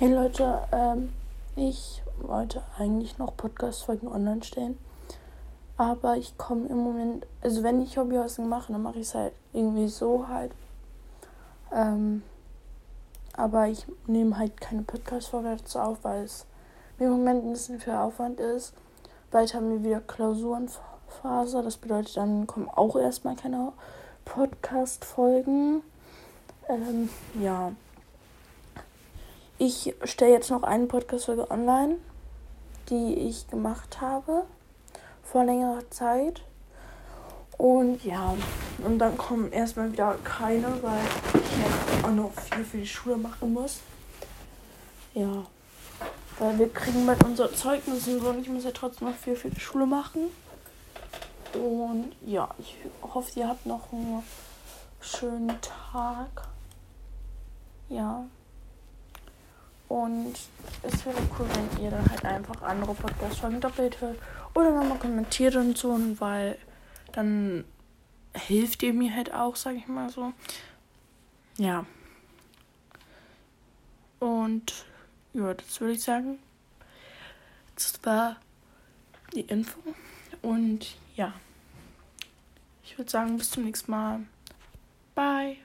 Hey Leute, ähm, ich wollte eigentlich noch Podcast-Folgen online stellen. Aber ich komme im Moment, also wenn ich Hobbyhosting mache, dann mache ich es halt irgendwie so halt. Ähm, aber ich nehme halt keine Podcast-Folge dazu auf, weil es im Moment ein bisschen viel Aufwand ist. Bald haben wir wieder Klausurenphase. Das bedeutet, dann kommen auch erstmal keine Podcast-Folgen. Ähm, ja. Ich stelle jetzt noch eine Podcast-Folge online, die ich gemacht habe vor längerer Zeit. Und ja, und dann kommen erstmal wieder keine, weil ich jetzt auch noch viel für die Schule machen muss. Ja, weil wir kriegen bald unser Zeugnis und so und ich muss ja trotzdem noch viel für die Schule machen. Und ja, ich hoffe, ihr habt noch einen schönen Tag. Ja. Und es wäre cool, wenn ihr dann halt einfach andere Podcast-Folgen doppelt hört oder nochmal kommentiert und so, weil dann hilft ihr mir halt auch, sag ich mal so. Ja. Und ja, das würde ich sagen. Das war die Info. Und ja. Ich würde sagen, bis zum nächsten Mal. Bye.